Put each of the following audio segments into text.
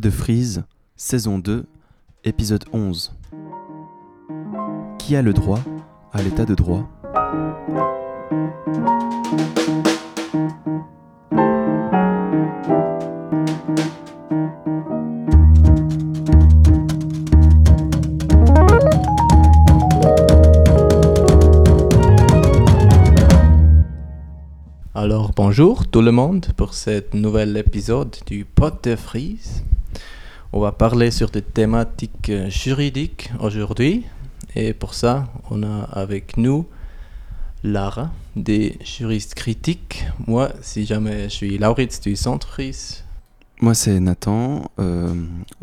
De frise, saison 2, épisode 11. Qui a le droit à l'état de droit? Alors bonjour tout le monde pour cet nouvel épisode du Pot de frise. On va parler sur des thématiques euh, juridiques aujourd'hui et pour ça on a avec nous Lara des juristes critiques. Moi si jamais je suis Lauritz du Centre Frise. Moi c'est Nathan. Euh,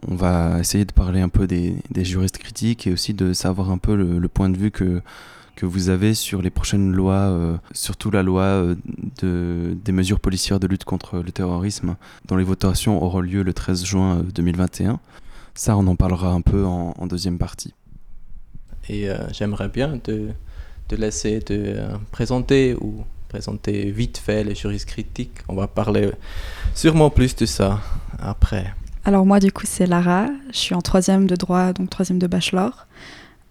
on va essayer de parler un peu des, juristes critiques et aussi de savoir un peu le point de vue que que vous avez sur les prochaines lois, euh, surtout la loi euh, de, des mesures policières de lutte contre le terrorisme, dont les votations auront lieu le 13 juin 2021. Ça, on en parlera un peu en, en deuxième partie. Et euh, j'aimerais bien te, te laisser te euh, présenter ou présenter vite fait les juristes critiques. On va parler sûrement plus de ça après. Alors moi du coup c'est Lara, je suis en troisième de droit, donc troisième de bachelor.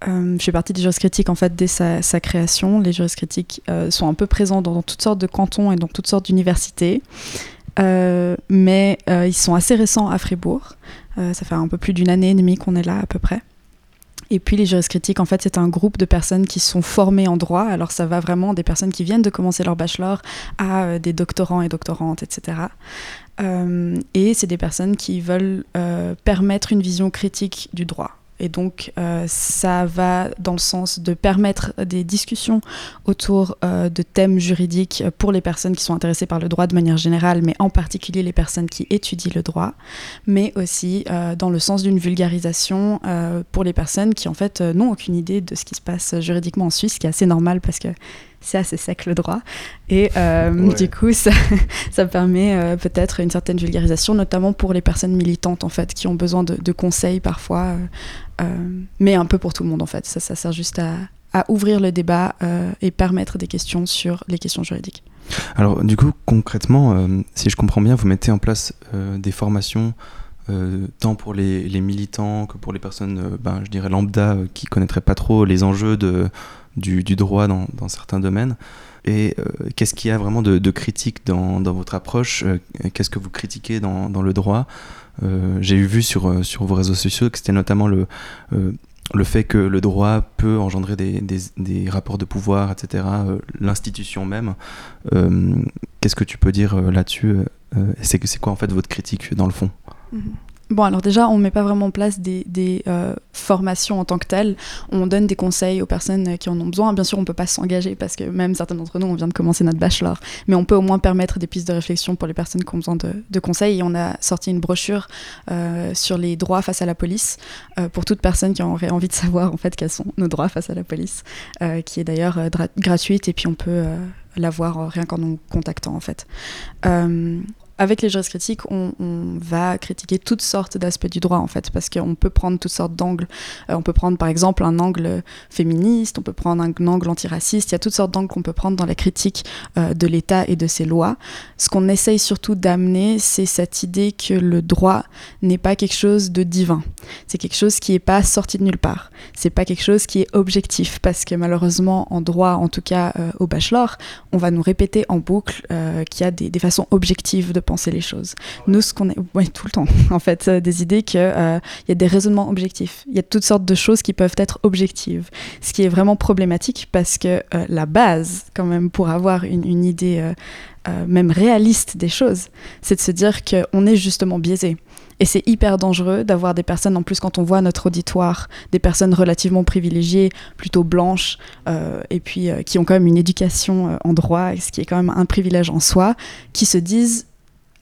Euh, je fais partie des juristes critiques en fait dès sa, création. Les juristes critiques euh, sont un peu présents dans, toutes sortes de cantons et dans toutes sortes d'universités, euh, mais ils sont assez récents à Fribourg. ça fait un peu plus d'une année et demie qu'on est là à peu près. Et puis les juristes critiques, en fait, c'est un groupe de personnes qui sont formées en droit. Alors ça va vraiment des personnes qui viennent de commencer leur bachelor à des doctorants et doctorantes, etc. Et c'est des personnes qui veulent permettre une vision critique du droit. Et donc, euh, ça va dans le sens de permettre des discussions autour euh, de thèmes juridiques pour les personnes qui sont intéressées par le droit de manière générale, mais en particulier les personnes qui étudient le droit, mais aussi euh, dans le sens d'une vulgarisation pour les personnes qui, en fait, n'ont aucune idée de ce qui se passe juridiquement en Suisse, ce qui est assez normal parce que c'est assez sec le droit. Et euh, ouais. du coup, ça, ça permet euh, peut-être une certaine vulgarisation, notamment pour les personnes militantes, en fait, qui ont besoin de, de conseils parfois, mais un peu pour tout le monde, en fait. Ça, ça sert juste à, ouvrir le débat et permettre des questions sur les questions juridiques. Alors, du coup, concrètement, si je comprends bien, vous mettez en place des formations euh, tant pour les, militants que pour les personnes, euh, ben, je dirais lambda, euh, qui connaîtraient pas trop les enjeux du, droit dans, certains domaines. Et euh, qu'est-ce qu'il y a vraiment de, critique dans, votre approche? Qu'est-ce que vous critiquez dans le droit? J'ai vu sur, sur vos réseaux sociaux que c'était notamment le, le fait que le droit peut engendrer des, des, rapports de pouvoir, etc., l'institution même. Qu'est-ce que tu peux dire là-dessus C'est quoi en fait votre critique dans le fond? Bon, alors déjà, on ne met pas vraiment en place des, euh, formations en tant que telles. On donne des conseils aux personnes qui en ont besoin. Bien sûr, on ne peut pas s'engager parce que même certains d'entre nous, on vient de commencer notre bachelor. Mais on peut au moins permettre des pistes de réflexion pour les personnes qui ont besoin de, conseils. Et on a sorti une brochure euh, sur les droits face à la police euh, pour toute personne qui aurait envie de savoir en fait quels sont nos droits face à la police, qui est d'ailleurs gratuite et puis on peut la voir rien qu'en nous contactant en fait avec les juristes critiques, on, va critiquer toutes sortes d'aspects du droit, en fait, parce qu'on peut prendre toutes sortes d'angles. Euh, on peut prendre, par exemple, un angle féministe, on peut prendre un angle antiraciste. Il y a toutes sortes d'angles qu'on peut prendre dans la critique euh, de l'État et de ses lois. Ce qu'on essaye surtout d'amener, c'est cette idée que le droit n'est pas quelque chose de divin. C'est quelque chose qui n'est pas sorti de nulle part. C'est pas quelque chose qui est objectif, parce que malheureusement, en droit, en tout cas euh, au bachelor, on va nous répéter en boucle qu'il y a des façons objectives de penser les choses. Nous, ce qu'on est, ouais, tout le temps, en fait, euh, des idées qu'il euh, y a des raisonnements objectifs. Il y a toutes sortes de choses qui peuvent être objectives. Ce qui est vraiment problématique parce que euh, la base, quand même, pour avoir une, une idée euh, même réaliste des choses, c'est de se dire qu'on est justement biaisé. Et c'est hyper dangereux d'avoir des personnes, en plus quand on voit notre auditoire, des personnes relativement privilégiées, plutôt blanches, euh, et puis euh, qui ont quand même une éducation euh, en droit, ce qui est quand même un privilège en soi, qui se disent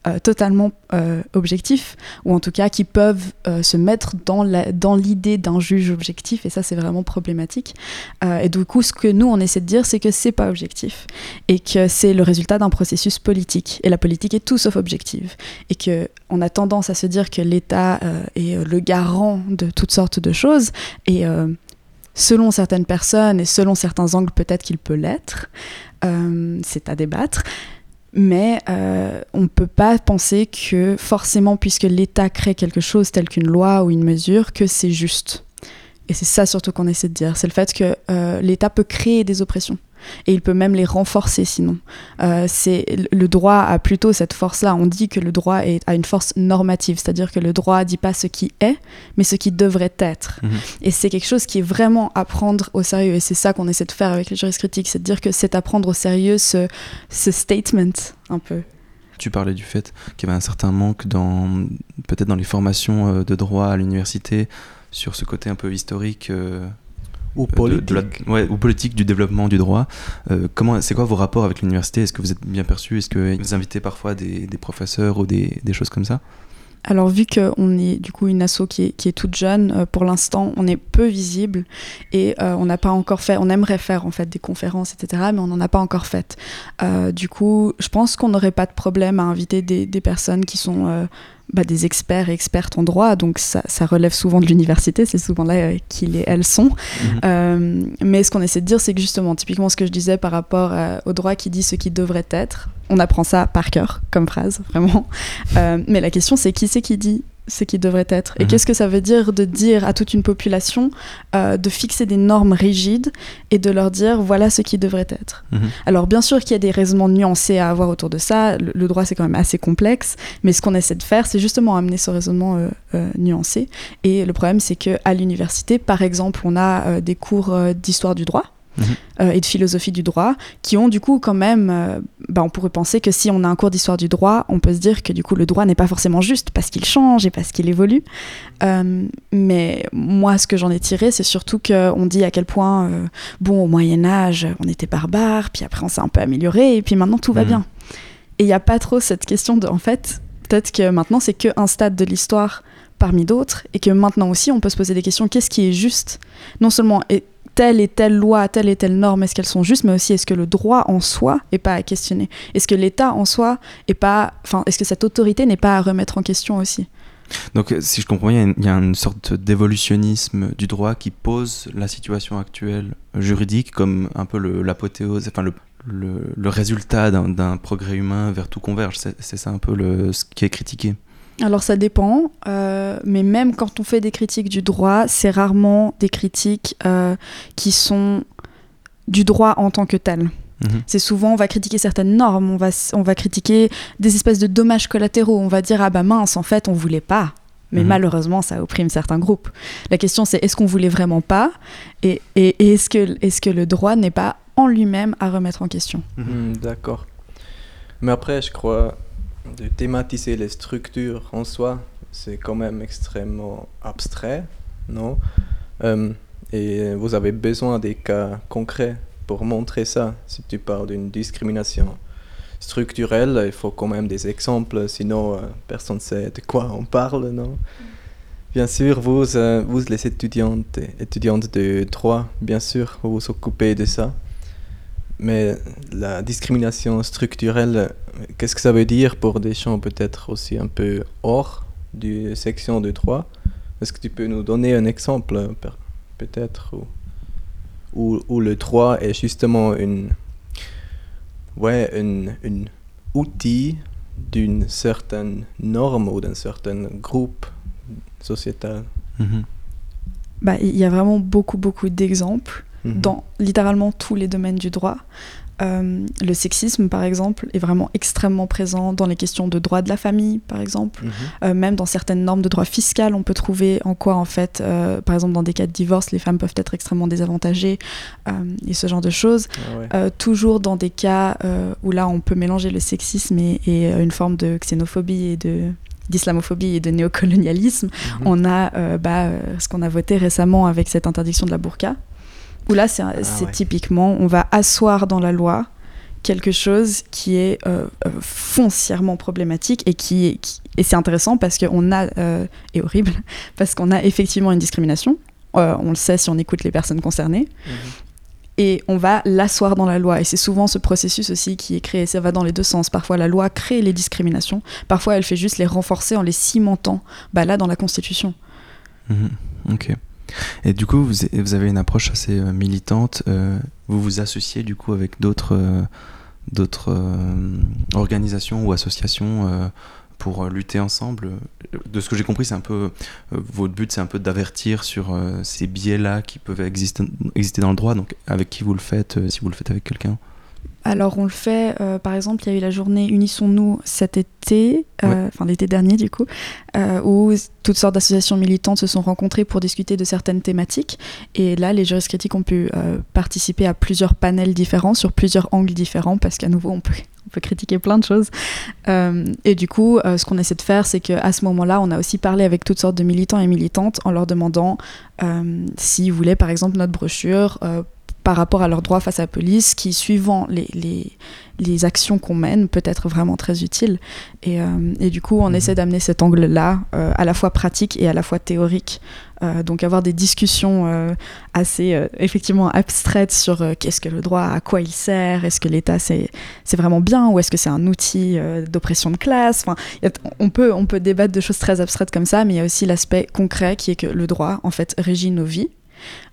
euh, totalement euh, objectifs, ou en tout cas qui peuvent euh, se mettre dans l'idée d'un juge objectif, et ça c'est vraiment problématique. Euh, et du coup, ce que nous on essaie de dire, c'est que c'est pas objectif, et que c'est le résultat d'un processus politique, et la politique est tout sauf objective, et que on a tendance à se dire que l'État est le garant de toutes sortes de choses, et selon certaines personnes et selon certains angles, peut-être qu'il peut l'être, c'est à débattre Mais euh, on ne peut pas penser que forcément, puisque l'État crée quelque chose tel qu'une loi ou une mesure, que c'est juste. Et c'est ça surtout qu'on essaie de dire, c'est le fait que euh, l'État peut créer des oppressions et il peut même les renforcer sinon. Euh, c'est le droit a plutôt cette force-là. On dit que le droit est, a une force normative, c'est-à-dire que le droit dit pas ce qui est, mais ce qui devrait être. Mhm. Et c'est quelque chose qui est vraiment à prendre au sérieux. Et c'est ça qu'on essaie de faire avec les juristes critiques, c'est de dire que c'est à prendre au sérieux ce, ce statement un peu. Tu parlais du fait qu'il y avait un certain manque dans peut-être dans les formations euh, de droit à l'université sur ce côté un peu historique euh, Ou de- de politique. la- ouais, ou politique du développement du droit. Euh, comment, c'est quoi vos rapports avec l'université? Est-ce que vous êtes bien perçu Est-ce que vous invitez parfois des, des professeurs ou des, des choses comme ça? Alors vu qu'on est du coup une asso qui est, qui est toute jeune, euh, pour l'instant on est peu visible et euh, on n'a pas encore fait, on aimerait faire en fait des conférences etc. mais on n'en a pas encore fait. Euh, du coup je pense qu'on n'aurait pas de problème à inviter des, des personnes qui sont euh, bah, des experts et expertes en droit, donc ça, ça relève souvent de l'université, c'est souvent là euh, qu'ils et elles sont. Mhm. Euh, mais ce qu'on essaie de dire, c'est que justement, typiquement ce que je disais par rapport euh, au droit qui dit ce qui devrait être, on apprend ça par cœur comme phrase, vraiment. Euh, mais la question, c'est qui c'est qui dit ce qui devrait être Et Mhm. qu'est-ce que ça veut dire de dire à toute une population euh, de fixer des normes rigides et de leur dire voilà ce qui devrait être Mhm. alors bien sûr qu'il y a des raisonnements nuancés à avoir autour de ça, le, le droit c'est quand même assez complexe, mais ce qu'on essaie de faire c'est justement amener ce raisonnement euh, euh, nuancé. Et le problème c'est qu'à l'université par exemple on a des cours d'histoire du droit. Mhm. euh, et de philosophie du droit, qui ont du coup quand même, euh, bah, on pourrait penser que si on a un cours d'histoire du droit, on peut se dire que du coup le droit n'est pas forcément juste parce qu'il change et parce qu'il évolue. Euh, mais moi, ce que j'en ai tiré, c'est surtout qu'on dit à quel point, euh, bon, au Moyen Âge, on était barbares, puis après on s'est un peu amélioré, et puis maintenant tout va Mhm. bien. Et il n'y a pas trop cette question de, en fait, peut-être que maintenant c'est qu'un stade de l'histoire parmi d'autres, et que maintenant aussi on peut se poser des questions, qu'est-ce qui est juste? Non seulement telle et telle loi, telle et telle norme, est-ce qu'elles sont justes, mais aussi est-ce que le droit en soi est pas à questionner? Est-ce que l'État en soi est pas, enfin, est-ce que cette autorité n'est pas à remettre en question aussi? Donc, euh, si je comprends bien, il y a une- sorte d'évolutionnisme du droit qui pose la situation actuelle juridique comme un peu l'apothéose, enfin le, le, résultat d'un progrès humain vers tout converge. C'est ça un peu ce qui est critiqué. Alors ça dépend, euh, mais même quand on fait des critiques du droit, c'est rarement des critiques euh, qui sont du droit en tant que tel. Mhm. C'est souvent, on va critiquer certaines normes, on va, on va critiquer des espèces de dommages collatéraux, on va dire, ah bah mince, en fait, on voulait pas. Mais Mhm. malheureusement, ça opprime certains groupes. La question, c'est est-ce qu'on voulait vraiment pas? Et, et- et est-ce que, est que le droit n'est pas en lui-même à remettre en question? Hmm, D'accord. Mais après, je crois, de thématiser les structures en soi, c'est quand même extrêmement abstrait, non? Euh, Et vous avez besoin des cas concrets pour montrer ça. Si tu parles d'une discrimination structurelle, il faut quand même des exemples, sinon euh, personne ne sait de quoi on parle, non? Bien sûr, vous, euh, vous les étudiantes, étudiantes de droit, bien sûr, vous vous occupez de ça. Mais la discrimination structurelle, qu'est-ce que ça veut dire pour des gens peut-être aussi un peu hors du section de droit? Est-ce que tu peux nous donner un exemple peut-être où, où, où le droit est justement une, ouais, une, une outil d'une certaine norme ou d'un certain groupe sociétal? Mhm. Bah, Il y a vraiment beaucoup, beaucoup d'exemples. Mhm. dans littéralement tous les domaines du droit. Euh, le sexisme, par exemple, est vraiment extrêmement présent dans les questions de droit de la famille, par exemple. Mhm. Euh, même dans certaines normes de droit fiscal, on peut trouver en quoi, en fait, euh, par exemple, dans des cas de divorce, les femmes peuvent être extrêmement désavantagées et ce genre de choses. Ah ouais. Toujours dans des cas où là, on peut mélanger le sexisme et, et, une forme de xénophobie et de d'islamophobie et de néocolonialisme, Mhm. on a euh, bah, ce qu'on a voté récemment avec cette interdiction de la burqa, où là, c'est ouais. typiquement, on va asseoir dans la loi quelque chose qui est euh, euh, foncièrement problématique et qui, est- qui- et c'est intéressant parce qu'on a euh, et horrible parce qu'on a effectivement une discrimination. Euh, on le sait si on écoute les personnes concernées Mhm. et on va l'asseoir dans la loi. Et c'est souvent ce processus aussi qui est créé. Ça va dans les deux sens. Parfois, la loi crée les discriminations. Parfois, elle fait juste les renforcer en les cimentant. Bah là, dans la Constitution. Mhm. Ok. Et du coup, vous, avez une approche assez euh, militante. euh, vous vous associez du coup avec d'autres euh, organisations ou associations pour lutter ensemble. De ce que j'ai compris, c'est un peu votre but, c'est un peu d'avertir sur ces biais-là qui peuvent exister dans le droit. Donc, avec qui vous le faites, si vous le faites avec quelqu'un alors on le fait, euh, par exemple, il y a eu la journée Unissons-nous cet été, euh, enfin l'été dernier du coup, euh, où toutes sortes d'associations militantes se sont rencontrées pour discuter de certaines thématiques. Et là, les juristes critiques ont pu participer à plusieurs panels différents, sur plusieurs angles différents, parce qu'à nouveau, on peut, on peut critiquer plein de choses. et du coup, ce qu'on essaie de faire, c'est qu'à ce moment-là, on a aussi parlé avec toutes sortes de militants et militantes en leur demandant s'ils voulaient, par exemple, notre brochure par rapport à leurs droits face à la police, qui, suivant les, les, les actions qu'on mène, peut être vraiment très utile. Et, euh, et du coup, on mhm. essaie d'amener cet angle-là, euh, à la fois pratique et à la fois théorique. Euh, donc avoir des discussions assez effectivement abstraites sur qu'est-ce que le droit, à quoi il sert, est-ce que l'État c'est vraiment bien ou est-ce que c'est un outil d'oppression de classe? Enfin, on, peut, on peut débattre de choses très abstraites comme ça, mais il y a aussi l'aspect concret qui est que le droit en fait régit nos vies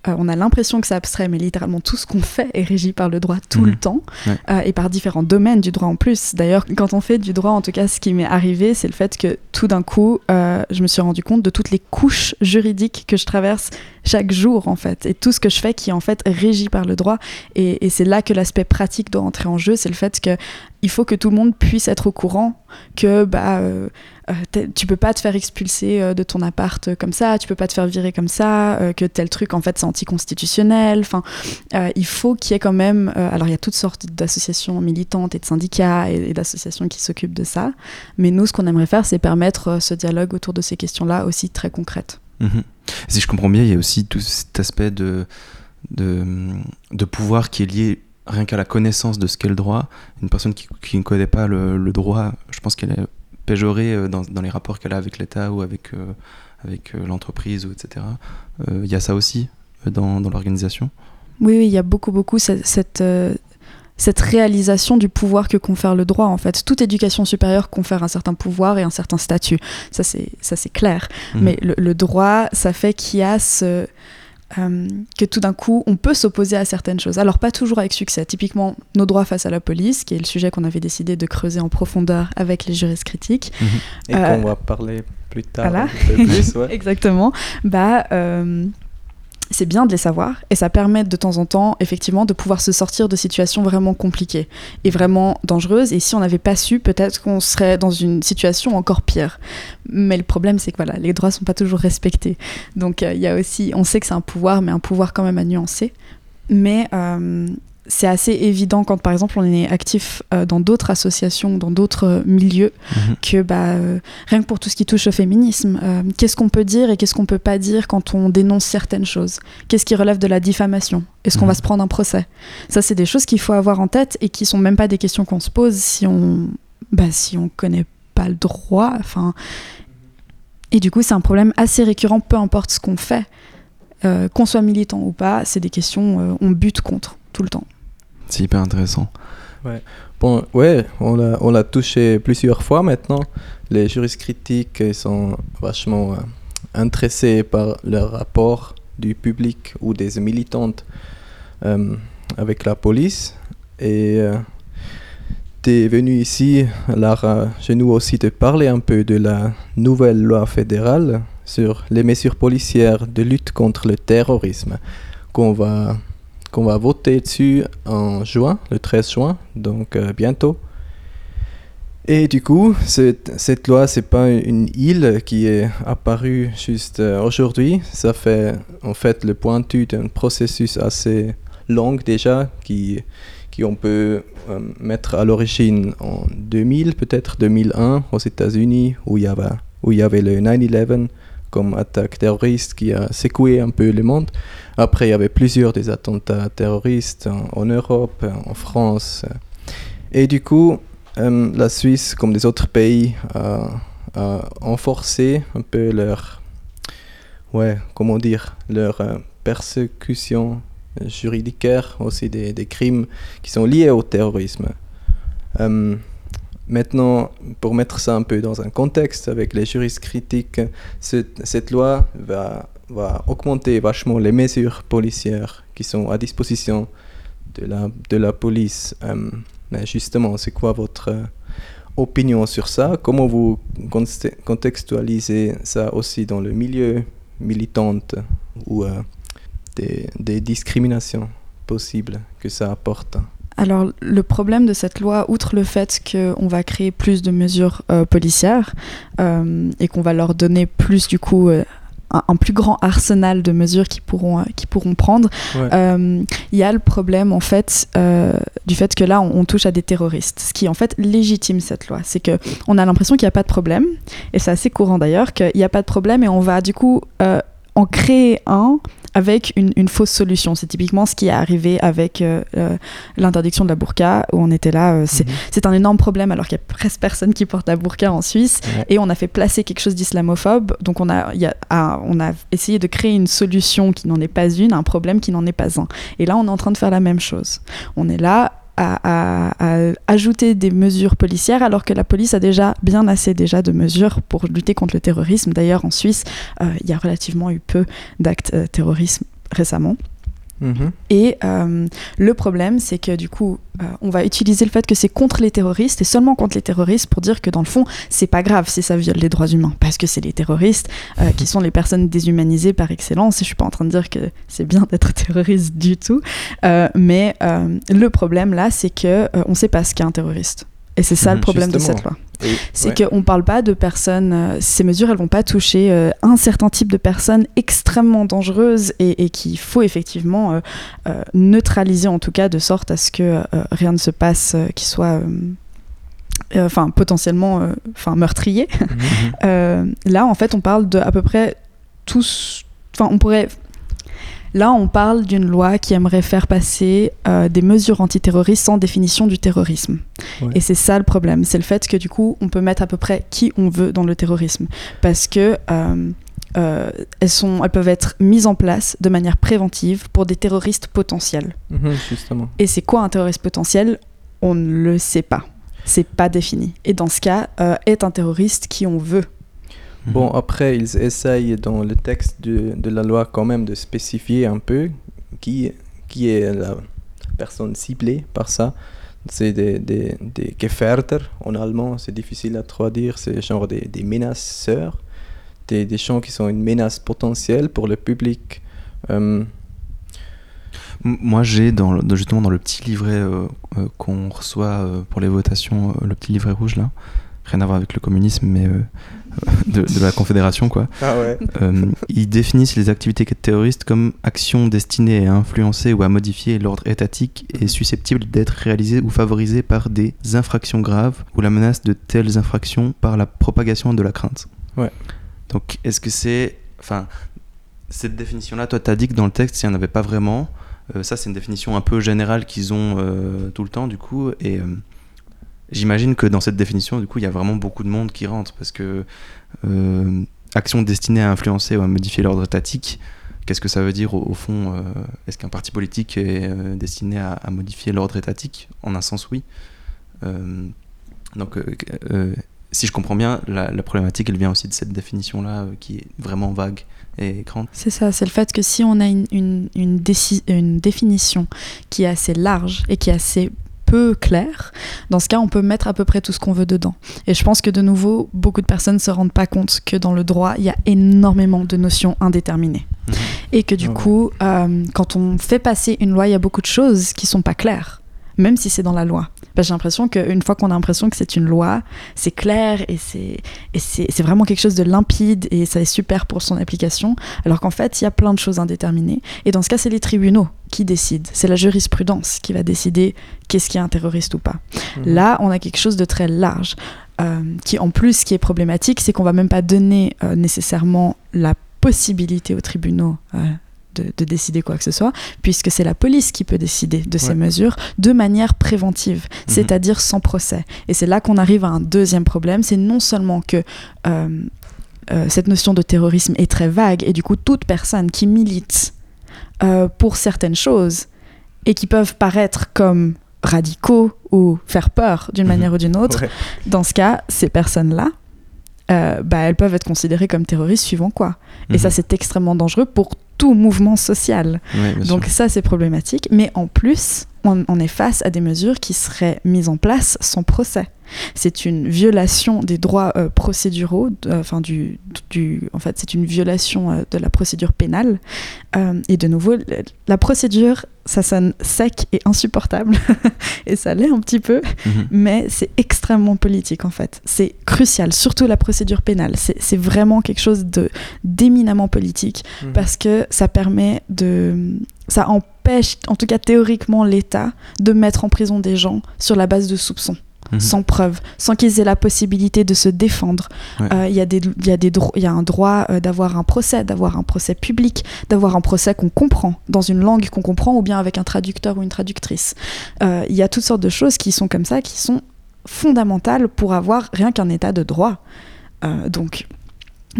euh, on a l'impression que c'est abstrait, mais littéralement tout ce qu'on fait est régi par le droit tout le mhm. temps euh, et par différents domaines du droit en plus. D'ailleurs, quand on fait du droit, en tout cas, ce qui m'est arrivé, c'est le fait que tout d'un coup, euh, je me suis rendu compte de toutes les couches juridiques que je traverse chaque jour, en fait, et tout ce que je fais qui est en fait régi par le droit. Et, c'est là que l'aspect pratique doit entrer en jeu, c'est le fait que il faut que tout le monde puisse être au courant que bah euh, tu peux pas te faire expulser euh, de ton appart comme ça, tu peux pas te faire virer comme ça, euh, que tel truc en fait c'est anticonstitutionnel. Enfin, il faut qu'il y ait quand même. alors il y a toutes sortes d'associations militantes et de syndicats et, d'associations qui s'occupent de ça, mais nous ce qu'on aimerait faire c'est permettre ce dialogue autour de ces questions-là aussi très concrètes. Mhm. Si je comprends bien, il y a aussi tout cet aspect de, de, de pouvoir qui est lié rien qu'à la connaissance de ce qu'est le droit. Une personne qui, qui ne connaît pas le, le droit, je pense qu'elle est péjorée euh, dans, dans les rapports qu'elle a avec l'État ou avec, euh, avec euh, l'entreprise, etc. Il y a ça aussi dans, dans l'organisation oui, il y a beaucoup, beaucoup cette, cette réalisation du pouvoir que confère le droit en fait. Toute éducation supérieure confère un certain pouvoir et un certain statut. Ça c'est ça c'est clair. Mmh. Mais le, le, droit, ça fait qu'il y a ce euh, que tout d'un coup, on peut s'opposer à certaines choses. Alors, pas toujours avec succès. Typiquement, nos droits face à la police, qui est le sujet qu'on avait décidé de creuser en profondeur avec les juristes critiques. Mhm. Et euh, qu'on va parler plus tard. Voilà. Exactement. Bah, euh, c'est bien de les savoir et ça permet de temps en temps, effectivement, de pouvoir se sortir de situations vraiment compliquées et vraiment dangereuses. Et si on n'avait pas su, peut-être qu'on serait dans une situation encore pire. Mais le problème, c'est que voilà, les droits sont pas toujours respectés. Donc euh, il y a aussi, on sait que c'est un pouvoir, mais un pouvoir quand même à nuancer. Mais euh, c'est assez évident quand par exemple on est actif euh, dans d'autres associations, dans d'autres euh, milieux, mhm. que bah, euh, rien que pour tout ce qui touche au féminisme, qu'est-ce qu'on peut dire et qu'est-ce qu'on peut pas dire quand on dénonce certaines choses? Qu'est-ce qui relève de la diffamation? Est-ce qu'on va mhm. se prendre un procès? Ça, c'est des choses qu'il faut avoir en tête et qui sont même pas des questions qu'on se pose si on, bah, si on connaît pas le droit. Enfin, et du coup, c'est un problème assez récurrent, peu importe ce qu'on fait. qu'on soit militant ou pas, c'est des questions on bute contre tout le temps. C'est hyper intéressant. Ouais. Bon, ouais, on l'a, on l'a touché plusieurs fois maintenant. Les juristes critiques sont vachement euh, intéressés par le rapport du public ou des militantes euh, avec la police. Et euh, tu es venu ici, alors chez nous aussi, te parler un peu de la nouvelle loi fédérale sur les mesures policières de lutte contre le terrorisme qu'on va qu'on va voter dessus en juin, le 13 juin, donc euh, bientôt. Et du coup, cette, loi, c'est pas une île qui est apparue juste euh, aujourd'hui. Ça fait en fait le pointu d'un processus assez long déjà, qui, qui on peut euh, mettre à l'origine en 2000, peut-être 2001 aux États-Unis, où il y avait le 9-11 comme attaque terroriste qui a secoué un peu le monde. Après, il y avait plusieurs des attentats terroristes en, Europe, en France. Et du coup, euh, la Suisse, comme des autres pays, a, renforcé un peu leur, ouais, comment dire, leur euh, persécution juridicaire, aussi des, des, crimes qui sont liés au terrorisme. Euh, Maintenant, pour mettre ça un peu dans un contexte avec les juristes critiques, cette, loi va, augmenter vachement les mesures policières qui sont à disposition de la, police. Euh, Mais justement, c'est quoi votre euh, opinion sur ça? Comment vous contextualisez ça aussi dans le milieu militant ou euh, des discriminations possibles que ça apporte? Alors, le problème de cette loi, outre le fait qu'on va créer plus de mesures euh, policières euh, et qu'on va leur donner plus, du coup, euh, un, un plus grand arsenal de mesures qu'ils pourront, prendre, Ouais. il y a le problème, en fait, du fait que là, on, on touche à des terroristes. Ce qui, en fait, légitime cette loi. C'est que on a l'impression qu'il n'y a pas de problème, et c'est assez courant d'ailleurs, qu'il n'y a pas de problème, et on va, du coup, en créer un avec une, une fausse solution. C'est typiquement ce qui est arrivé avec euh, euh, l'interdiction de la burqa, où on était là. euh, c'est Mhm. c'est un énorme problème alors qu'il y a presque personne qui porte la burqa en Suisse. Ouais. Et on a fait placer quelque chose d'islamophobe. Donc on a, y a- ah, on a essayé de créer une solution qui n'en est pas une, un problème qui n'en est pas un. Et là, on est en train de faire la même chose. On est là à, ajouter des mesures policières alors que la police a déjà bien assez déjà de mesures pour lutter contre le terrorisme. D'ailleurs, en Suisse, euh, il y a relativement eu peu d'actes euh, terrorisme récemment. Mhm. Et euh, le problème, c'est que du coup, euh, on va utiliser le fait que c'est contre les terroristes et seulement contre les terroristes pour dire que dans le fond, c'est pas grave si ça viole les droits humains, parce que c'est les terroristes euh, qui sont les personnes déshumanisées par excellence. Et je suis pas en train de dire que c'est bien d'être terroriste du tout, mais le problème là, c'est que on sait pas ce qu'est un terroriste. Et c'est ça Mhm, le problème de cette loi. Et- C'est ouais. qu'on ne parle pas de personnes, euh, ces mesures, elles vont pas toucher euh, un certain type de personnes extrêmement dangereuses et, et qu'il faut effectivement euh, neutraliser en tout cas de sorte à ce que rien ne se passe qui soit... Enfin, potentiellement, enfin meurtrier. Mhm. Là, en fait, on parle de à peu près tous. Enfin, on pourrait. Là, on parle d'une loi qui aimerait faire passer euh, des mesures antiterroristes sans définition du terrorisme. Ouais. Et c'est ça le problème, c'est le fait que du coup, on peut mettre à peu près qui on veut dans le terrorisme, parce que euh, euh, elles sont, elles peuvent être mises en place de manière préventive pour des terroristes potentiels. Mhm, justement. Et c'est quoi un terroriste potentiel? On ne le sait pas. C'est pas défini. Et dans ce cas, euh, est un terroriste qui on veut. Bon, après, ils essayent dans le texte de, de la loi quand même de spécifier un peu qui, qui est la personne ciblée par ça. C'est des, des, des Gefährder en allemand, c'est difficile à traduire, c'est genre des, des menaceurs, des, des gens qui sont une menace potentielle pour le public. Euh, Moi, j'ai dans, le- justement dans le petit livret euh, euh, qu'on reçoit euh, pour les votations, le petit livret rouge là, rien à voir avec le communisme, mais euh, de, de la Confédération quoi. Ah ouais Euh, ils définissent les activités terroristes comme actions destinées à influencer ou à modifier l'ordre étatique et susceptibles d'être réalisées ou favorisées par des infractions graves ou la menace de telles infractions par la propagation de la crainte. Ouais. Donc, est-ce que c'est. Enfin, cette définition-là, toi, t'as dit que dans le texte, il n'y en avait pas vraiment. Euh, ça, c'est une définition un peu générale qu'ils ont euh, tout le temps, du coup. Et euh, j'imagine que dans cette définition, du coup, il y a vraiment beaucoup de monde qui rentre parce que euh, action destinée à influencer ou à modifier l'ordre étatique, qu'est-ce que ça veut dire au, fond euh, Est-ce qu'un parti politique est euh, destiné à, modifier l'ordre étatique? En un sens, oui. Donc, si je comprends bien, la, problématique, elle vient aussi de cette définition-là qui est vraiment vague et grande. C'est ça, c'est le fait que si on a une définition qui est assez large et qui est assez peu claire, dans ce cas, on peut mettre à peu près tout ce qu'on veut dedans. Et je pense que de nouveau, beaucoup de personnes ne se rendent pas compte que dans le droit, il y a énormément de notions indéterminées. Mhm. Et que du Ah coup, euh, quand on fait passer une loi, il y a beaucoup de choses qui sont pas claires, même si c'est dans la loi. Parce que J'ai l'impression qu'une fois qu'on a l'impression que c'est une loi, c'est clair et c'est vraiment quelque chose de limpide et ça est super pour son application, alors qu'en fait, il y a plein de choses indéterminées. Et dans ce cas, c'est les tribunaux qui décident. C'est la jurisprudence qui va décider qu'est-ce qui est un terroriste ou pas. Mhm. Là, on a quelque chose de très large. euh, qui, en plus, ce qui est problématique, c'est qu'on va même pas donner euh, nécessairement la possibilité aux tribunaux euh, de, de décider quoi que ce soit, puisque c'est la police qui peut décider de ces mesures de manière préventive, c'est-à-dire sans procès. Et c'est là qu'on arrive à un deuxième problème, c'est non seulement que euh, euh, cette notion de terrorisme est très vague, et du coup, toute personne qui milite euh, pour certaines choses et qui peuvent paraître comme radicaux ou faire peur d'une Mhm. manière ou d'une autre, Ouais. dans ce cas, ces personnes-là, euh, bah, elles peuvent être considérées comme terroristes suivant quoi. Et Mhm. ça, c'est extrêmement dangereux pour tout mouvement social. Donc sûr. ça, c'est problématique. Mais en plus, on, on est face à des mesures qui seraient mises en place sans procès. C'est une violation des droits euh, procéduraux, de- euh, enfin du, du, en fait, c'est une violation euh, de la procédure pénale. Et de nouveau, la procédure, ça sonne sec et insupportable, et ça l'est un petit peu, Mhm. mais c'est extrêmement politique en fait. C'est crucial, surtout la procédure pénale. C'est vraiment quelque chose d'éminemment politique Mhm. parce que ça permet de ça empêche en tout cas théoriquement l'État de mettre en prison des gens sur la base de soupçons Mhm. sans preuve sans qu'ils aient la possibilité de se défendre Ouais. Euh, il y a des y a des y a un droit euh, d'avoir un procès d'avoir un procès public d'avoir un procès qu'on comprend dans une langue qu'on comprend ou bien avec un traducteur ou une traductrice Euh, il y a toutes sortes de choses qui sont comme ça qui sont fondamentales pour avoir rien qu'un état de droit donc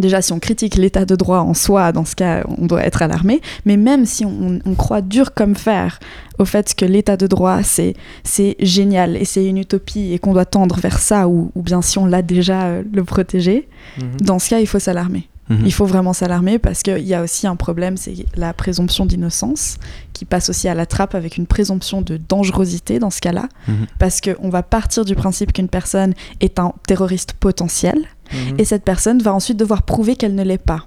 Déjà, si on critique l'état de droit en soi, dans ce cas, on doit être alarmé. Mais même si on, on croit dur comme fer au fait que l'état de droit, c'est c'est génial et c'est une utopie et qu'on doit tendre vers ça, ou, ou bien si on l'a déjà, euh, le protéger, Mhm. dans ce cas, il faut s'alarmer. Mhm. Il faut vraiment s'alarmer parce qu'il y a aussi un problème, c'est la présomption d'innocence, qui passe aussi à la trappe avec une présomption de dangerosité dans ce cas-là, Mhm. parce qu'on va partir du principe qu'une personne est un terroriste potentiel, Mhm. et cette personne va ensuite devoir prouver qu'elle ne l'est pas.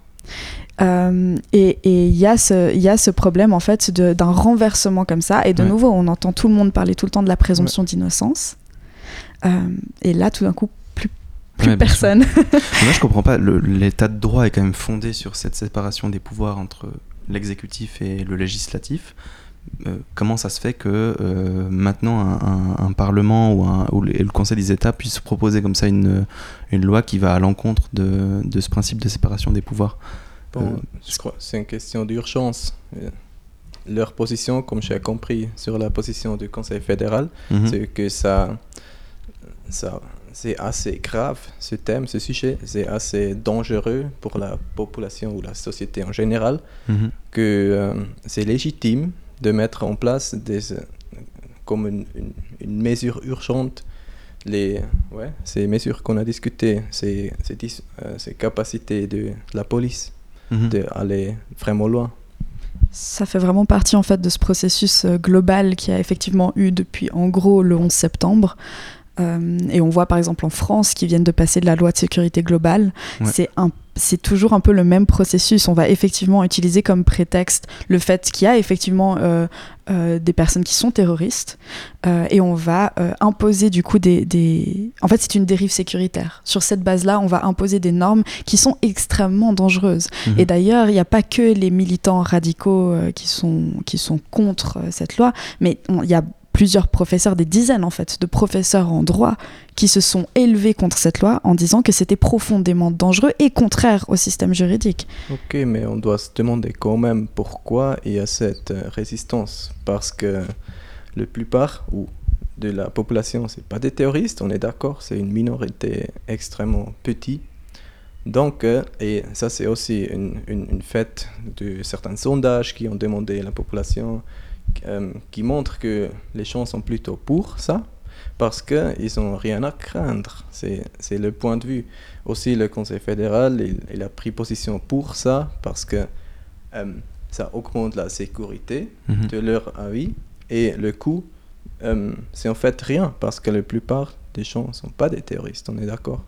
Euh, et il y, a ce- il y a ce problème en fait d'un renversement comme ça. Et de Ouais. nouveau, on entend tout le monde parler tout le temps de la présomption d'innocence. Euh, et là, tout d'un coup, plus, Ouais, personne. Moi, je comprends pas. L'état de droit est quand même fondé sur cette séparation des pouvoirs entre l'exécutif et le législatif. Euh, comment ça se fait que euh, maintenant un, un- un parlement ou, un, ou le, le Conseil des États puisse proposer comme ça une, une loi qui va à l'encontre de, de ce principe de séparation des pouvoirs? Bon, Euh, je crois que c'est une question d'urgence. Leur position, comme j'ai compris sur la position du Conseil fédéral, Mhm. c'est que ça, ça c'est assez grave, ce thème, ce sujet, c'est assez dangereux pour la population ou la société en général, Mhm. que euh, c'est légitime de mettre en place des, euh, comme une, une- une mesure urgente les, ouais, ces mesures qu'on a discutées, ces, ces, dis- euh, ces capacités de la police Mhm. d'aller vraiment loin. Ça fait vraiment partie en fait de ce processus euh, global qui a effectivement eu depuis en gros le 11 septembre. Euh, et on voit par exemple en France qui viennent de passer de la loi de sécurité globale. Ouais. C'est un c'est toujours un peu le même processus. On va effectivement utiliser comme prétexte le fait qu'il y a effectivement euh, euh, des personnes qui sont terroristes euh, et on va imposer du coup des, des... En fait, c'est une dérive sécuritaire. Sur cette base-là, on va imposer des normes qui sont extrêmement dangereuses. Mhm. Et d'ailleurs, il n'y a pas que les militants radicaux qui, sont, qui sont contre cette loi, mais il y a plusieurs professeurs, des dizaines en fait, de professeurs en droit qui se sont élevés contre cette loi en disant que c'était profondément dangereux et contraire au système juridique. Ok, mais on doit se demander quand même pourquoi il y a cette euh, résistance. Parce que la plupart ou de la population, c'est pas des terroristes, on est d'accord, c'est une minorité extrêmement petite. Donc, euh, et ça c'est aussi une, une, une fait de certains sondages qui ont demandé à la population, euh, qui montrent que les gens sont plutôt pour ça, parce qu'ils n'ont rien à craindre. C'est c'est le point de vue. Aussi, le Conseil fédéral, il, il a pris position pour ça, parce que euh, ça augmente la sécurité Mhm. de leur avis, et le coût, euh, c'est en fait rien, parce que la plupart des gens ne sont pas des terroristes, on est d'accord.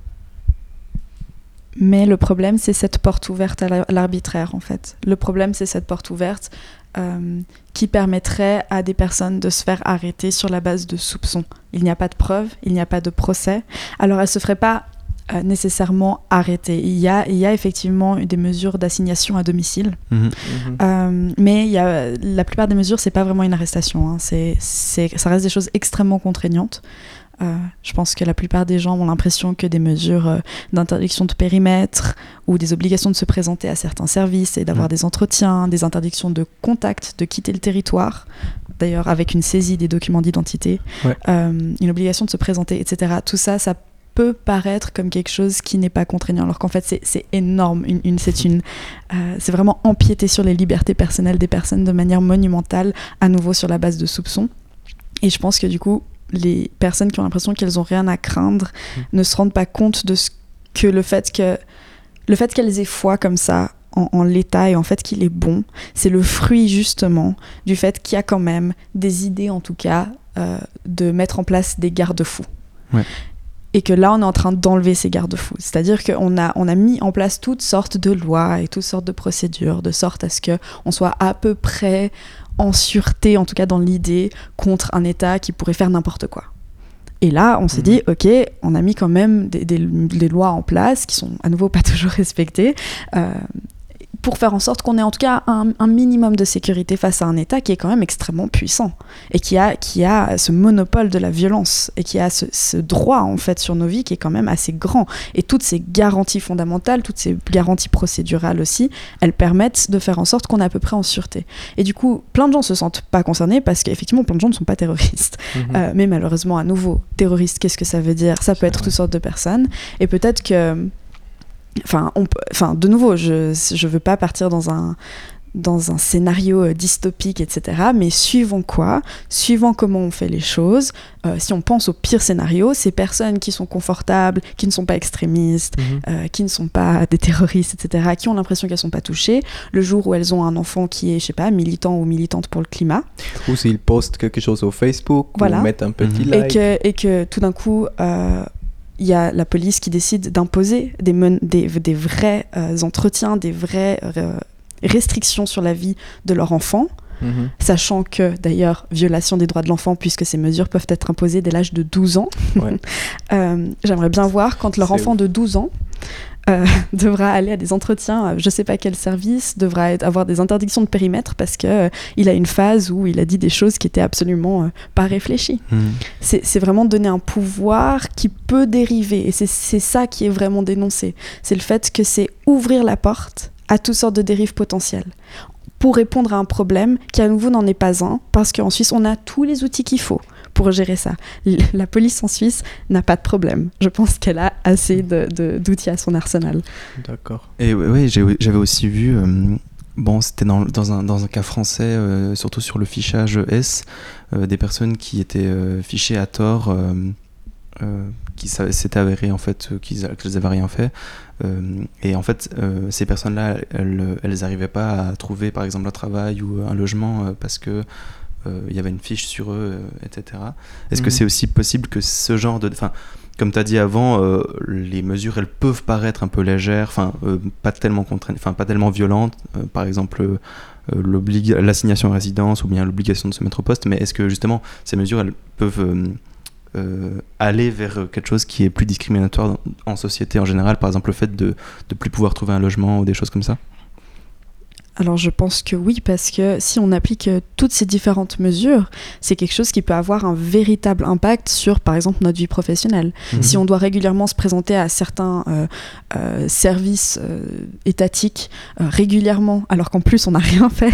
Mais le problème, c'est cette porte ouverte à la- l'arbitraire, en fait. Le problème, c'est cette porte ouverte euh, qui permettrait à des personnes de se faire arrêter sur la base de soupçons. Il n'y a pas de preuves, il n'y a pas de procès. Alors, elles ne se feraient pas euh, nécessairement arrêter. Il y a, il y a effectivement des mesures d'assignation à domicile. Mhm. Mhm. Euh, mais il y a, la plupart des mesures, c'est pas vraiment une arrestation. hein. C'est, c'est, ça reste des choses extrêmement contraignantes. Euh, je pense que la plupart des gens ont l'impression que des mesures euh, d'interdiction de périmètre ou des obligations de se présenter à certains services et d'avoir Mhm. des entretiens, des interdictions de contact, de quitter le territoire, d'ailleurs avec une saisie des documents d'identité, Ouais. euh, une obligation de se présenter, etc. Tout ça, ça peut paraître comme quelque chose qui n'est pas contraignant, alors qu'en fait c'est, c'est énorme. Une, une- c'est, une, euh, c'est vraiment empiéter sur les libertés personnelles des personnes de manière monumentale, à nouveau sur la base de soupçons. Et je pense que du coup, les personnes qui ont l'impression qu'elles ont rien à craindre Mm. ne se rendent pas compte de ce que le fait que le fait qu'elles aient foi comme ça en, en l'état et en fait qu'il est bon, c'est le fruit justement du fait qu'il y a quand même des idées en tout cas euh, de mettre en place des garde-fous. Ouais. Et que là, on est en train d'enlever ces garde-fous. C'est-à-dire qu'on a, on a mis en place toutes sortes de lois et toutes sortes de procédures, de sorte à ce qu'on soit à peu près en sûreté, en tout cas dans l'idée, contre un État qui pourrait faire n'importe quoi. Et là, on s'est Mhm. dit, ok, on a mis quand même des, des- des lois en place qui sont à nouveau pas toujours respectées. euh, pour faire en sorte qu'on ait en tout cas un, un minimum de sécurité face à un État qui est quand même extrêmement puissant et qui a, qui a ce monopole de la violence et qui a ce, ce droit en fait sur nos vies qui est quand même assez grand. Et toutes ces garanties fondamentales, toutes ces garanties procédurales aussi, elles permettent de faire en sorte qu'on est à peu près en sûreté. Et du coup, plein de gens se sentent pas concernés parce qu'effectivement, plein de gens ne sont pas terroristes. Mhm. Euh, mais malheureusement, à nouveau, terroriste, qu'est-ce que ça veut dire? Ça peut être toutes sortes de personnes. Et peut-être que. Enfin, on enfin, de nouveau, je ne veux pas partir dans un, dans un scénario euh, dystopique, etc. Mais suivant quoi? Suivant comment on fait les choses, euh, si on pense au pire scénario, ces personnes qui sont confortables, qui ne sont pas extrémistes, Mhm. euh, qui ne sont pas des terroristes, etc., qui ont l'impression qu'elles sont pas touchées, le jour où elles ont un enfant qui est, je sais pas, militant ou militante pour le climat, Ou s'ils postent quelque chose au Facebook, Voilà. ou mettent un petit Mhm. et like. que, et que tout d'un coup, euh, il y a la police qui décide d'imposer des, men- des, des vrais euh, entretiens, des vraies euh, restrictions sur la vie de leur enfant, Mhm. sachant que d'ailleurs, violation des droits de l'enfant, puisque ces mesures peuvent être imposées dès l'âge de 12 ans. Ouais. Euh, J'aimerais bien voir quand leur enfant ouf. de 12 ans euh, devra aller à des entretiens, euh, je sais pas quel service, devra être- avoir des interdictions de périmètre parce que euh, il a une phase où il a dit des choses qui étaient absolument euh, pas réfléchies. Mhm. C'est vraiment donner un pouvoir qui peut dériver. Et c'est ça qui est vraiment dénoncé. C'est le fait que c'est ouvrir la porte à toutes sortes de dérives potentielles pour répondre à un problème qui à nouveau n'en est pas un, parce qu'en Suisse, on a tous les outils qu'il faut pour gérer ça. L- La police en Suisse n'a pas de problème. Je pense qu'elle a assez de- de- d'outils à son arsenal. D'accord. Et ouais, j'ai- j'avais aussi vu, euh, bon, c'était dans, dans, un, dans un cas français, euh, surtout sur le fichage S, euh, des personnes qui étaient euh, fichées à tort, euh, euh, qui s'était avéré en fait euh, qu'ils a- qu'elles avaient rien fait. Euh, et en fait, euh, ces personnes-là, elles, elles n'arrivaient pas à trouver par exemple un travail ou un logement euh, parce que euh, il y avait une fiche sur eux, euh, etc. Est-ce que Mhm. c'est aussi possible que ce genre de... Enfin, comme tu as dit avant, euh, les mesures, elles peuvent paraître un peu légères, enfin, euh, pas tellement contraignantes, enfin, pas tellement violentes. euh, par exemple, euh, euh, l'assignation à résidence ou bien l'obligation de se mettre au poste. Mais est-ce que justement, ces mesures, elles peuvent euh, euh, aller vers euh, quelque chose qui est plus discriminatoire dans- en société en général Par exemple, le fait de ne plus pouvoir trouver un logement ou des choses comme ça? Alors je pense que oui, parce que si on applique euh, toutes ces différentes mesures, c'est quelque chose qui peut avoir un véritable impact sur, par exemple, notre vie professionnelle. Si on doit régulièrement se présenter à certains euh, euh, services euh, étatiques régulièrement, alors qu'en plus on n'a rien fait,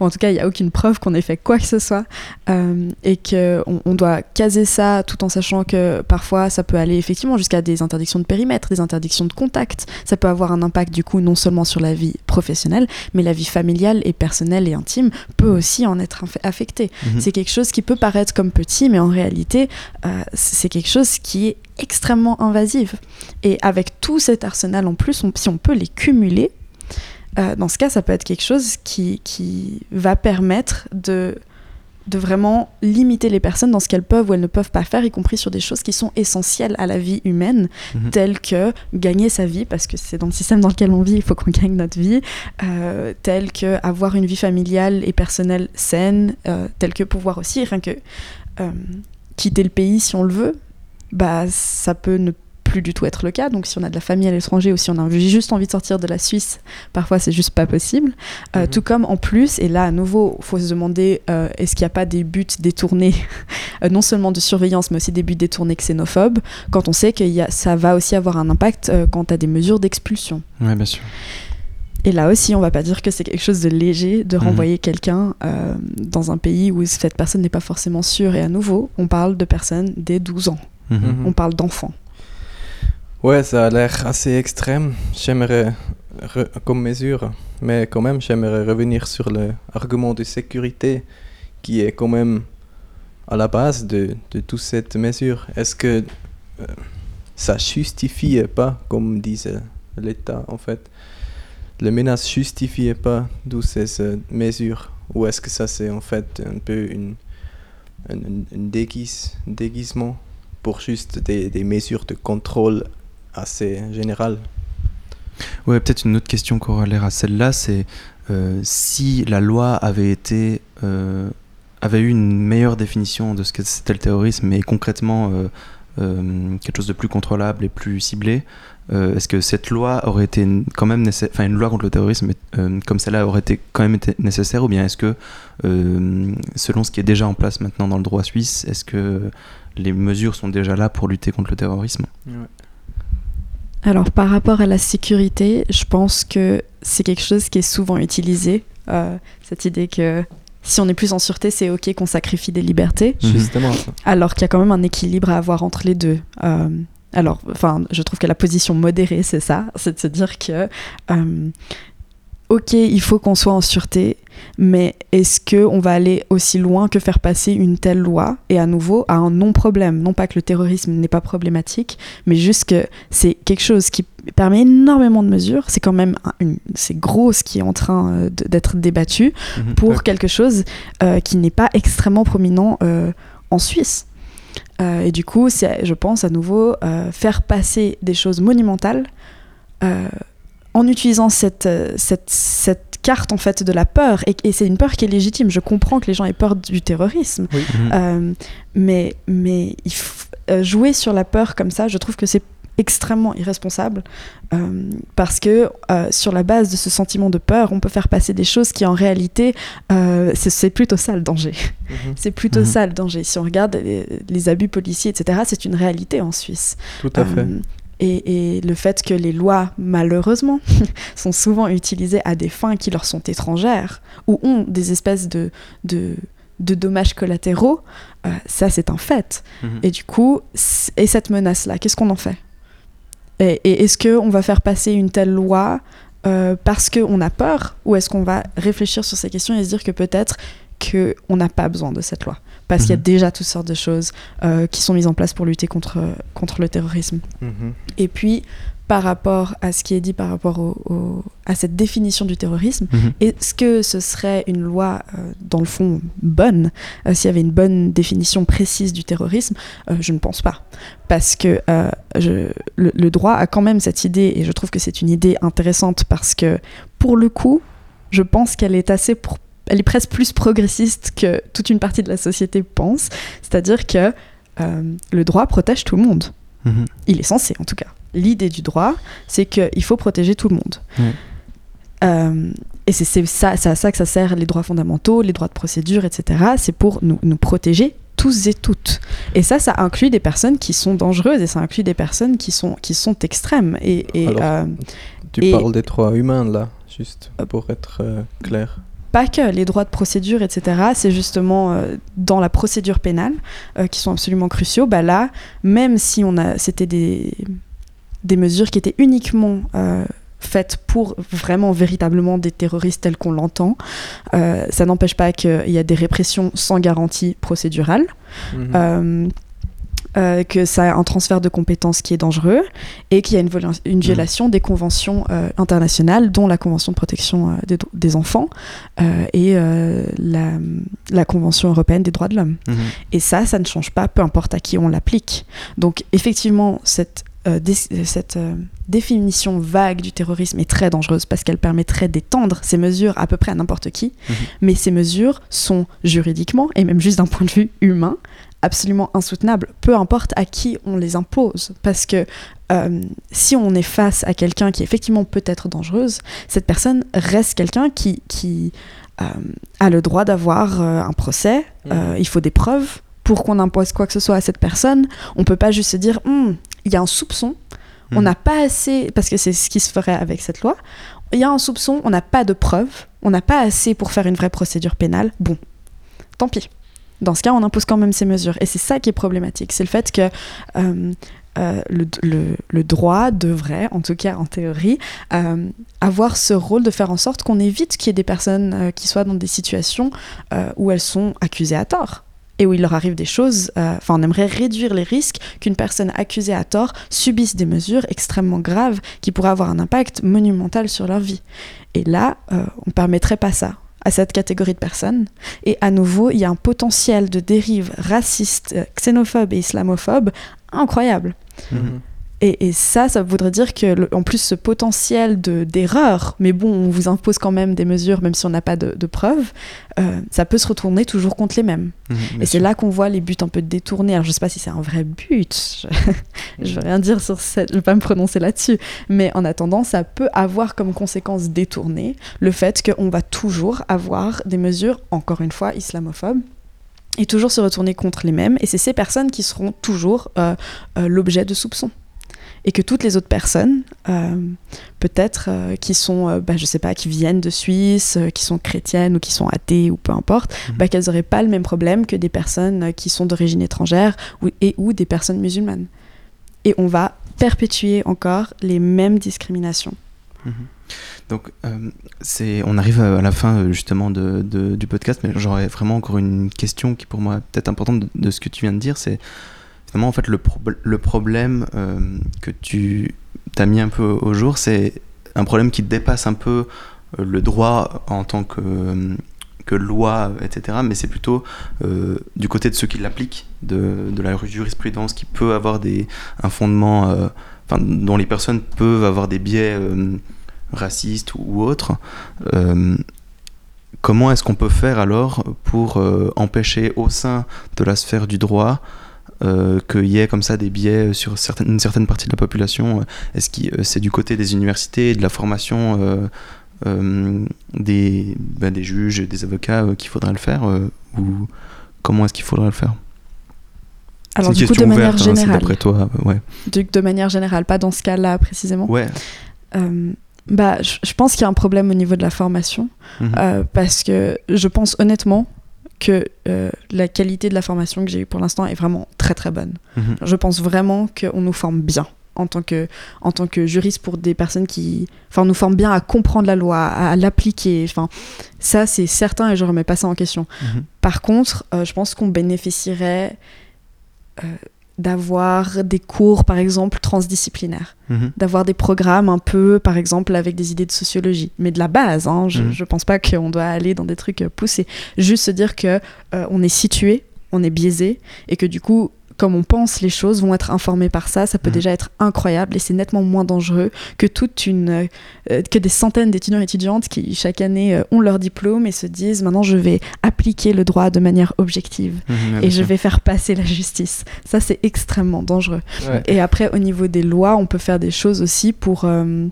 ou en tout cas il n'y a aucune preuve qu'on ait fait quoi que ce soit, et qu'on on doit caser ça tout en sachant que parfois ça peut aller effectivement jusqu'à des interdictions de périmètre, des interdictions de contact. Ça peut avoir un impact du coup non seulement sur la vie professionnelle, mais la vie familiale et personnelle et intime peut aussi en être affectée. Mhm. C'est quelque chose qui peut paraître comme petit, mais en réalité, euh, c'est quelque chose qui est extrêmement invasive. Et avec tout cet arsenal en plus, on- si on peut les cumuler, euh, dans ce cas, ça peut être quelque chose qui, qui va permettre de, de vraiment limiter les personnes dans ce qu'elles peuvent ou elles ne peuvent pas faire, y compris sur des choses qui sont essentielles à la vie humaine, Mhm. telles que gagner sa vie, parce que c'est dans le système dans lequel on vit, il faut qu'on gagne notre vie, euh, telles que avoir une vie familiale et personnelle saine, euh, telles que pouvoir aussi, rien que euh, quitter le pays si on le veut, bah ça peut ne plus du tout être le cas. Donc si on a de la famille à l'étranger ou si on a juste envie de sortir de la Suisse, parfois c'est juste pas possible. Euh, Mhm. Tout comme en plus, et là à nouveau, faut se demander euh, est-ce qu'il n'y a pas des buts détournés, euh, non seulement de surveillance, mais aussi des buts détournés xénophobes, quand on sait que y a, ça va aussi avoir un impact euh, quant à des mesures d'expulsion. Ouais, bien sûr. Et là aussi, on va pas dire que c'est quelque chose de léger de renvoyer quelqu'un euh, dans un pays où cette personne n'est pas forcément sûre. Et à nouveau, on parle de personnes dès 12 ans. Mhm. Mhm. On parle d'enfants. Ouais, ça a l'air assez extrême. J'aimerais, comme mesure, mais quand même, j'aimerais revenir sur l'argument de sécurité qui est quand même à la base de, de toute cette mesure. Est-ce que euh, ça justifie pas, comme disait l'État en fait, les menaces justifiaient pas toutes ces euh, mesures? Ou est-ce que ça c'est en fait un peu une, un, un déguise, déguisement pour juste des, des mesures de contrôle assez générales Ouais, peut-être une autre question corollaire à celle-là, c'est euh, si la loi avait été euh, avait eu une meilleure définition de ce que c'était le terrorisme et concrètement euh, quelque chose de plus contrôlable et plus ciblé, est-ce que cette loi aurait été quand même nécessaire, enfin une loi contre le terrorisme comme celle-là aurait été quand même été nécessaire ou bien est-ce que selon ce qui est déjà en place maintenant dans le droit suisse, est-ce que les mesures sont déjà là pour lutter contre le terrorisme? Alors par rapport à la sécurité, je pense que c'est quelque chose qui est souvent utilisé, euh, cette idée que si on est plus en sûreté, c'est ok qu'on sacrifie des libertés, Mhm. Justement, alors qu'il y a quand même un équilibre à avoir entre les deux. Euh, alors, enfin, je trouve que la position modérée, c'est ça, c'est de se dire que euh, ok, il faut qu'on soit en sûreté, mais est-ce que on va aller aussi loin que faire passer une telle loi et à nouveau à un non-problème? Non pas que le terrorisme n'est pas problématique, mais juste que c'est quelque chose qui permet énormément de mesures. C'est quand même un- une- c'est gros ce qui est en train euh, d'être débattu Mhm. pour quelque chose euh, qui n'est pas extrêmement prominent euh, en Suisse. Euh, et du coup, c'est, je pense à nouveau faire passer des choses monumentales en utilisant cette, euh, cette, cette carte en fait de la peur. Et, et c'est une peur qui est légitime. Je comprends que les gens aient peur du terrorisme, Mhm. euh, mais, mais il f- euh, jouer sur la peur comme ça, je trouve que c'est extrêmement irresponsable euh, parce que euh, sur la base de ce sentiment de peur, on peut faire passer des choses qui en réalité, euh, c'est, plutôt ça le danger. Mhm. C'est plutôt Mhm. ça le danger. Si on regarde les, les abus policiers, etc., c'est une réalité en Suisse. Tout à fait. Et, et le fait que les lois, malheureusement, sont souvent utilisées à des fins qui leur sont étrangères ou ont des espèces de, de, de dommages collatéraux, euh, ça c'est un fait. Mhm. Et du coup, et cette menace-là, qu'est-ce qu'on en fait? Et, et est-ce qu'on va faire passer une telle loi euh, parce qu'on a peur Ou est-ce qu'on va réfléchir sur ces questions et se dire que peut-être qu'on n'a pas besoin de cette loi? Parce qu'il y a Mhm. déjà toutes sortes de choses euh, qui sont mises en place pour lutter contre, contre le terrorisme. Mhm. Et puis, par rapport à ce qui est dit par rapport au- au- à cette définition du terrorisme, Mhm. est-ce que ce serait une loi, euh, dans le fond, bonne euh, S'il y avait une bonne définition précise du terrorisme, euh, je ne pense pas. Parce que euh, je- le, le droit a quand même cette idée, et je trouve que c'est une idée intéressante parce que, pour le coup, je pense qu'elle est assez... pro- elle est presque plus progressiste que toute une partie de la société pense. C'est-à-dire que euh, le droit protège tout le monde. Mhm. Il est censé, en tout cas. L'idée du droit, c'est qu'il faut protéger tout le monde. Euh, et c'est ça, à ça que ça sert les droits fondamentaux, les droits de procédure, etc. C'est pour nous, nous protéger tous et toutes. Et ça, ça inclut des personnes qui sont dangereuses et ça inclut des personnes qui sont, qui sont extrêmes. Et, et, Alors, euh, Tu Et- parles des droits humains là, juste pour être clair. Pas que les droits de procédure, etc. C'est justement euh, dans la procédure pénale euh, qui sont absolument cruciaux. Bah là, même si on a, c'était des, des mesures qui étaient uniquement euh, faites pour vraiment véritablement des terroristes tels qu'on l'entend, ça n'empêche pas qu'il y a des répressions sans garantie procédurale. Mhm. Euh, que ça a un transfert de compétences qui est dangereux et qu'il y a une, une violation des conventions euh, internationales, dont la Convention de protection euh, des, enfants et la, la Convention européenne des droits de l'homme. Mhm. Et ça, ça ne change pas, peu importe à qui on l'applique. Donc effectivement, cette, dé- cette définition vague du terrorisme est très dangereuse parce qu'elle permettrait d'étendre ces mesures à peu près à n'importe qui. Mhm. Mais ces mesures sont juridiquement, et même juste d'un point de vue humain, absolument insoutenables, peu importe à qui on les impose. Parce que euh, si on est face à quelqu'un qui effectivement peut être dangereuse, cette personne reste quelqu'un qui, qui euh, a le droit d'avoir euh, un procès, Mhm. il faut des preuves pour qu'on impose quoi que ce soit à cette personne. On peut pas juste se dire, Hum, il y a un soupçon, on Mhm. n'a pas assez, parce que c'est ce qui se ferait avec cette loi, il y a un soupçon, on n'a pas de preuves, on n'a pas assez pour faire une vraie procédure pénale, bon, tant pis. Dans ce cas, on impose quand même ces mesures. Et c'est ça qui est problématique, c'est le fait que euh, euh, le, droit devrait, en tout cas en théorie, euh, avoir ce rôle de faire en sorte qu'on évite qu'il y ait des personnes qui soient dans des situations où elles sont accusées à tort. et où il leur arrive des choses, enfin on aimerait réduire les risques qu'une personne accusée à tort subisse des mesures extrêmement graves qui pourraient avoir un impact monumental sur leur vie. Et là, on ne permettrait pas ça à cette catégorie de personnes. Et à nouveau, il y a un potentiel de dérive raciste, euh, xénophobe et islamophobe incroyable. Mhm. Et, et ça, ça voudrait dire que, le- en plus, ce potentiel de- d'erreur, mais bon, on vous impose quand même des mesures, même si on n'a pas de, de preuves, euh, ça peut se retourner toujours contre les mêmes. Mhm, Et c'est là qu'on voit les buts un peu détournés. Alors, je sais pas si c'est un vrai but. Je, je veux rien dire sur cette. Je vais pas me prononcer là-dessus. Mais en attendant, ça peut avoir comme conséquence détournée le fait qu'on va toujours avoir des mesures, encore une fois, islamophobes. Et toujours se retourner contre les mêmes. Et c'est ces personnes qui seront toujours euh, euh, l'objet de soupçons. Et que toutes les autres personnes, euh, peut-être euh, qui sont, euh, bah, je sais pas, qui viennent de Suisse, qui sont chrétiennes ou qui sont athées ou peu importe, Mhm. bah, qu'elles n'auraient pas le même problème que des personnes qui sont d'origine étrangère ou, et ou des personnes musulmanes. Et on va perpétuer encore les mêmes discriminations. Mhm. Donc, euh, c'est, on arrive à la fin justement de, de- du podcast, mais j'aurais vraiment encore une question qui pour moi est peut-être importante de, de ce que tu viens de dire. C'est en fait le, prob- le problème euh, que tu as mis un peu au jour, c'est un problème qui dépasse un peu euh, le droit en tant que, loi, etc. Mais c'est plutôt euh, du côté de ceux qui l'appliquent, de, la jurisprudence qui peut avoir des, un fondement, dont les personnes peuvent avoir des biais. racistes ou autres, comment est-ce qu'on peut faire alors pour empêcher au sein de la sphère du droit euh, qu'il y ait comme ça des biais sur certaines, une certaine partie de la population Est-ce que c'est du côté des universités, de la formation euh, euh, des, ben, des juges, des avocats euh, qu'il faudrait le faire euh, Ou comment est-ce qu'il faudrait le faire? Alors du coup, de manière ouverte, hein, générale, d'après toi, euh, ouais. de, de manière générale, pas dans ce cas-là précisément. Ouais. Euh, bah, je, pense qu'il y a un problème au niveau de la formation, Mhm. euh, parce que je pense honnêtement que euh, la qualité de la formation que j'ai eue pour l'instant est vraiment très très bonne. Mhm. Je pense vraiment qu'on nous forme bien en tant que, en tant que juriste pour des personnes qui... Enfin, on nous forme bien à comprendre la loi, à, à l'appliquer. Enfin, ça, c'est certain et je remets pas ça en question. Mhm. Par contre, euh, je pense qu'on bénéficierait euh, d'avoir des cours, par exemple, transdisciplinaires. Mhm. D'avoir des programmes un peu, par exemple, avec des idées de sociologie. Mais de la base, hein, je, Mhm. je pense pas qu'on doit aller dans des trucs euh, poussés. Juste se dire que euh, on est situé, on est biaisé, et que du coup, comme on pense les choses vont être informées par ça, ça peut Mhm. déjà être incroyable et c'est nettement moins dangereux que toute une euh, que des centaines d'étudiants et étudiantes qui chaque année euh, ont leur diplôme et se disent maintenant je vais appliquer le droit de manière objective ouais, et je vais faire passer la justice. Ça c'est extrêmement dangereux. Ouais. Et après, au niveau des lois, on peut faire des choses aussi pour. euh,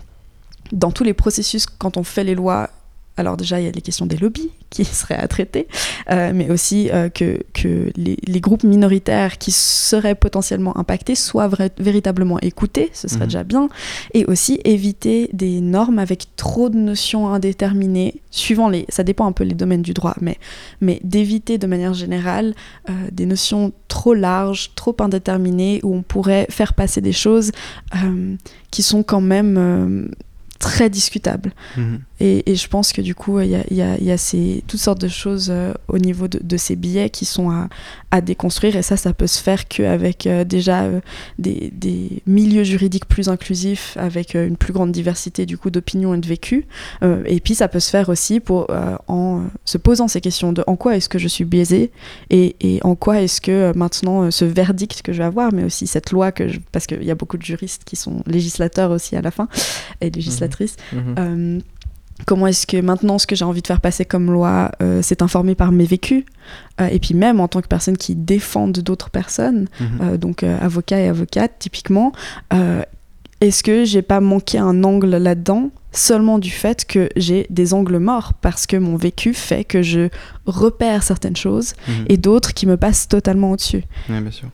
dans tous les processus, quand on fait les lois, alors déjà, il y a les questions des lobbies qui seraient à traiter, euh, mais aussi euh, que, que les, les groupes minoritaires qui seraient potentiellement impactés soient véritablement écoutés, ce serait Mhm. déjà bien, et aussi éviter des normes avec trop de notions indéterminées, suivant les. Ça dépend un peu les domaines du droit, mais, mais d'éviter de manière générale euh, des notions trop larges, trop indéterminées, où on pourrait faire passer des choses qui sont quand même très discutables. Mhm. Et, et je pense que du coup, il y a, y a- y a ces, toutes sortes de choses euh, au niveau de, de ces billets qui sont à, à déconstruire. Et ça, ça peut se faire qu'avec euh, déjà euh, des, des milieux juridiques plus inclusifs, avec euh, une plus grande diversité du coup d'opinions et de vécus. Et puis, ça peut se faire aussi pour, en se posant ces questions de en quoi est-ce que je suis biaisé et, et en quoi est-ce que maintenant ce verdict que je vais avoir, mais aussi cette loi que je, parce qu'il y a beaucoup de juristes qui sont législateurs aussi à la fin et législatrices. Mhm. Euh, comment est-ce que maintenant ce que j'ai envie de faire passer comme loi euh, c'est informé par mes vécus Euh, et puis même en tant que personne qui défendent d'autres personnes Mhm. euh, donc avocat et avocate typiquement est-ce que j'ai pas manqué un angle là-dedans seulement du fait que j'ai des angles morts parce que mon vécu fait que je repère certaines choses Mhm. et d'autres qui me passent totalement au-dessus? Oui, bien sûr.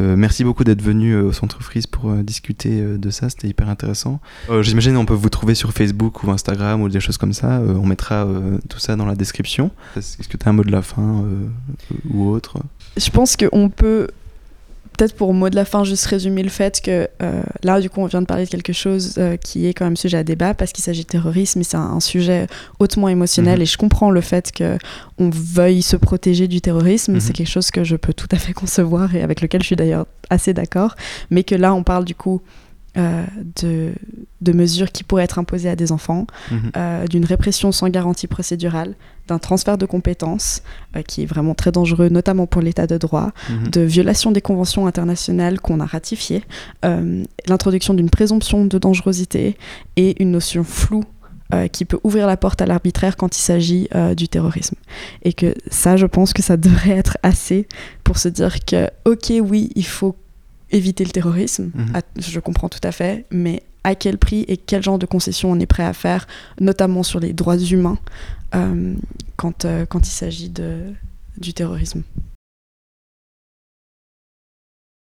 Euh, merci beaucoup d'être venu euh, au Centre Frise pour euh, discuter euh, de ça, c'était hyper intéressant. Euh, J'imagine on peut vous trouver sur Facebook ou Instagram ou des choses comme ça, Euh, on mettra euh, tout ça dans la description. Est-ce que tu as un mot de la fin euh, ou autre? Je pense qu'on peut peut-être pour mot de la fin, juste résumer le fait que euh, là, du coup, on vient de parler de quelque chose euh, qui est quand même sujet à débat parce qu'il s'agit de terrorisme et c'est un, sujet hautement émotionnel. Mhm. Et je comprends le fait qu'on veuille se protéger du terrorisme. Mhm. C'est quelque chose que je peux tout à fait concevoir et avec lequel je suis d'ailleurs assez d'accord. Mais que là, on parle du coup. Euh, de, de mesures qui pourraient être imposées à des enfants, Mhm. euh, d'une répression sans garantie procédurale, d'un transfert de compétences euh, qui est vraiment très dangereux, notamment pour l'état de droit, Mhm. de violation des conventions internationales qu'on a ratifiées, l'introduction d'une présomption de dangerosité et une notion floue qui peut ouvrir la porte à l'arbitraire quand il s'agit euh, du terrorisme. Et que ça, je pense que ça devrait être assez pour se dire que, ok, oui, il faut éviter le terrorisme, Mhm. à- je comprends tout à fait, mais à quel prix et quel genre de concessions on est prêt à faire, notamment sur les droits humains, euh, quand, euh, quand il s'agit du terrorisme?